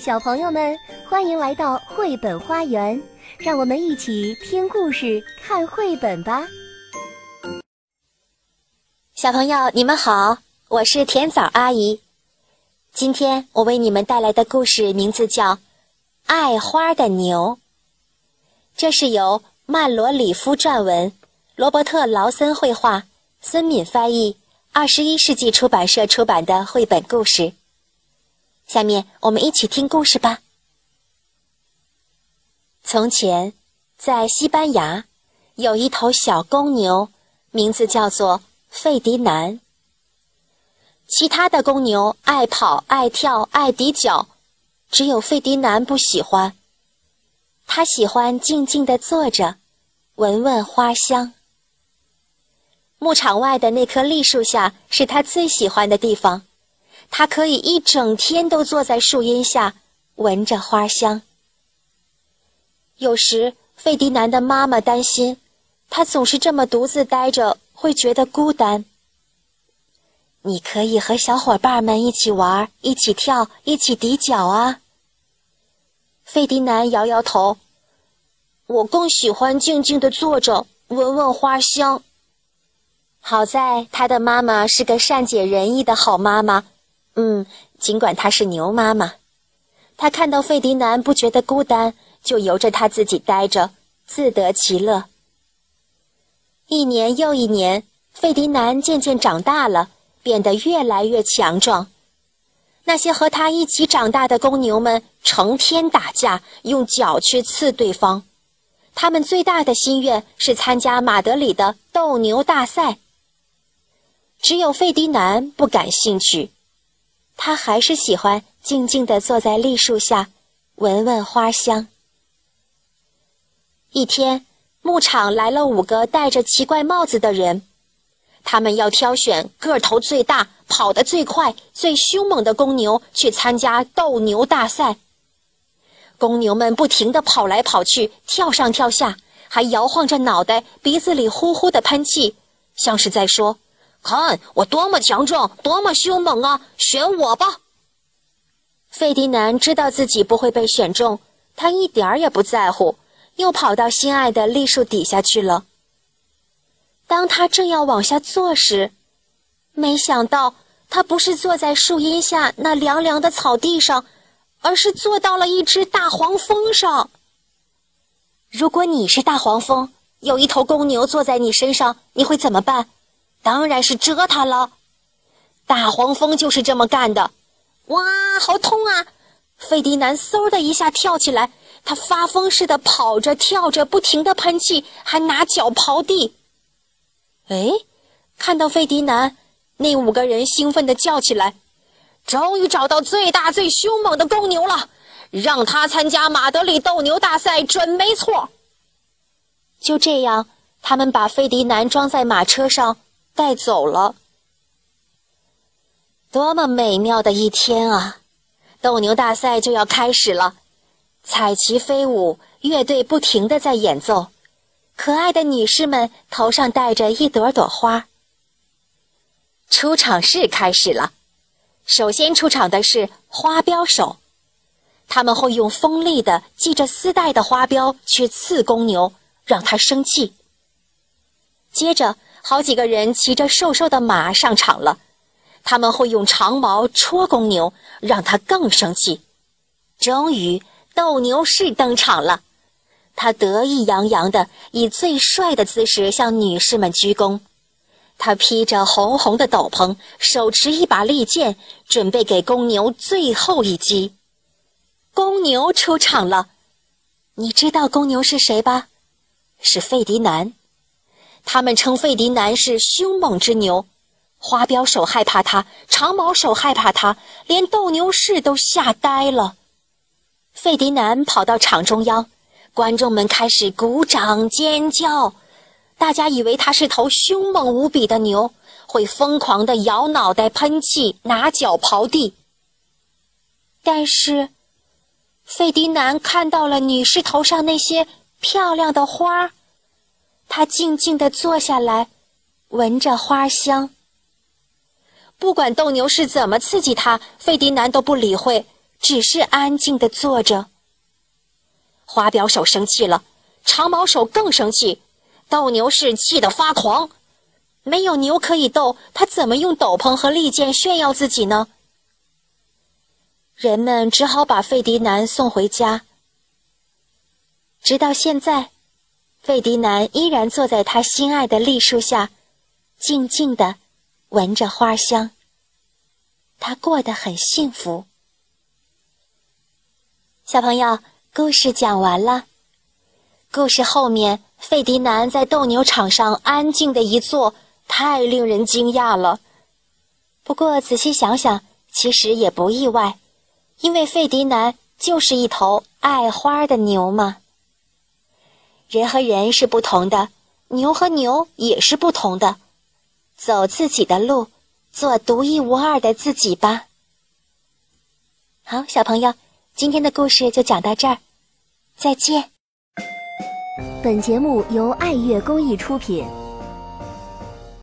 小朋友们，欢迎来到绘本花园，让我们一起听故事、看绘本吧。小朋友，你们好，我是甜枣阿姨。今天我为你们带来的故事名字叫《爱花的牛》，这是由曼罗里夫撰文，罗伯特劳森绘画，孙敏翻译，二十一世纪出版社出版的绘本故事。下面我们一起听故事吧。从前，在西班牙，有一头小公牛，名字叫做费迪南。其他的公牛爱跑、爱跳、爱抵脚，只有费迪南不喜欢。他喜欢静静地坐着，闻闻花香。牧场外的那棵栗树下是他最喜欢的地方。他可以一整天都坐在树荫下，闻着花香。有时，费迪南的妈妈担心，他总是这么独自待着，会觉得孤单。你可以和小伙伴们一起玩，一起跳，一起抵脚啊。费迪南摇摇头，我更喜欢静静的坐着，闻闻花香。好在他的妈妈是个善解人意的好妈妈。嗯，尽管她是牛妈妈，她看到费迪南不觉得孤单，就由着他自己待着，自得其乐。一年又一年，费迪南渐渐长大了，变得越来越强壮。那些和他一起长大的公牛们成天打架，用脚去刺对方。他们最大的心愿是参加马德里的斗牛大赛。只有费迪南不感兴趣。他还是喜欢静静地坐在栗树下，闻闻花香。一天，牧场来了五个戴着奇怪帽子的人，他们要挑选个头最大、跑得最快、最凶猛的公牛去参加斗牛大赛。公牛们不停地跑来跑去，跳上跳下，还摇晃着脑袋，鼻子里呼呼地喷气，像是在说。看我多么强壮，多么凶猛啊！选我吧。费迪南知道自己不会被选中，他一点儿也不在乎，又跑到心爱的栗树底下去了。当他正要往下坐时，没想到他不是坐在树荫下那凉凉的草地上，而是坐到了一只大黄蜂上。如果你是大黄蜂，有一头公牛坐在你身上，你会怎么办？当然是蛰它了，大黄蜂就是这么干的。哇，好痛啊！费迪南嗖的一下跳起来，他发疯似的跑着跳着，不停的喷气，还拿脚刨地。哎，看到费迪南，那五个人兴奋的叫起来：“终于找到最大最凶猛的公牛了，让他参加马德里斗牛大赛准没错。”就这样，他们把费迪南装在马车上。带走了，多么美妙的一天啊！斗牛大赛就要开始了，彩旗飞舞，乐队不停的在演奏，可爱的女士们头上戴着一朵朵花。出场式开始了，首先出场的是花镖手，他们会用锋利的系着丝带的花镖去刺公牛，让它生气。接着。好几个人骑着瘦瘦的马上场了，他们会用长矛戳公牛，让他更生气。终于，斗牛士登场了，他得意洋洋地以最帅的姿势向女士们鞠躬。他披着红红的斗篷，手持一把利剑，准备给公牛最后一击。公牛出场了，你知道公牛是谁吧？是费迪南。他们称费迪南是凶猛之牛，花镖手害怕他，长矛手害怕他，连斗牛士都吓呆了。费迪南跑到场中央，观众们开始鼓掌尖叫，大家以为他是头凶猛无比的牛，会疯狂地摇脑袋、喷气、拿脚刨地。但是，费迪南看到了女士头上那些漂亮的花。他静静地坐下来，闻着花香。不管斗牛士怎么刺激他，费迪南都不理会，只是安静的坐着。花表手生气了，长毛手更生气，斗牛士气得发狂。没有牛可以斗，他怎么用斗篷和利剑炫耀自己呢？人们只好把费迪南送回家。直到现在，费迪南依然坐在他心爱的栗树下，静静地闻着花香。他过得很幸福。小朋友，故事讲完了。故事后面，费迪南在斗牛场上安静的一坐，太令人惊讶了。不过仔细想想，其实也不意外，因为费迪南就是一头爱花的牛嘛。人和人是不同的，牛和牛也是不同的。走自己的路，做独一无二的自己吧。好，小朋友，今天的故事就讲到这儿，再见。本节目由爱乐公益出品。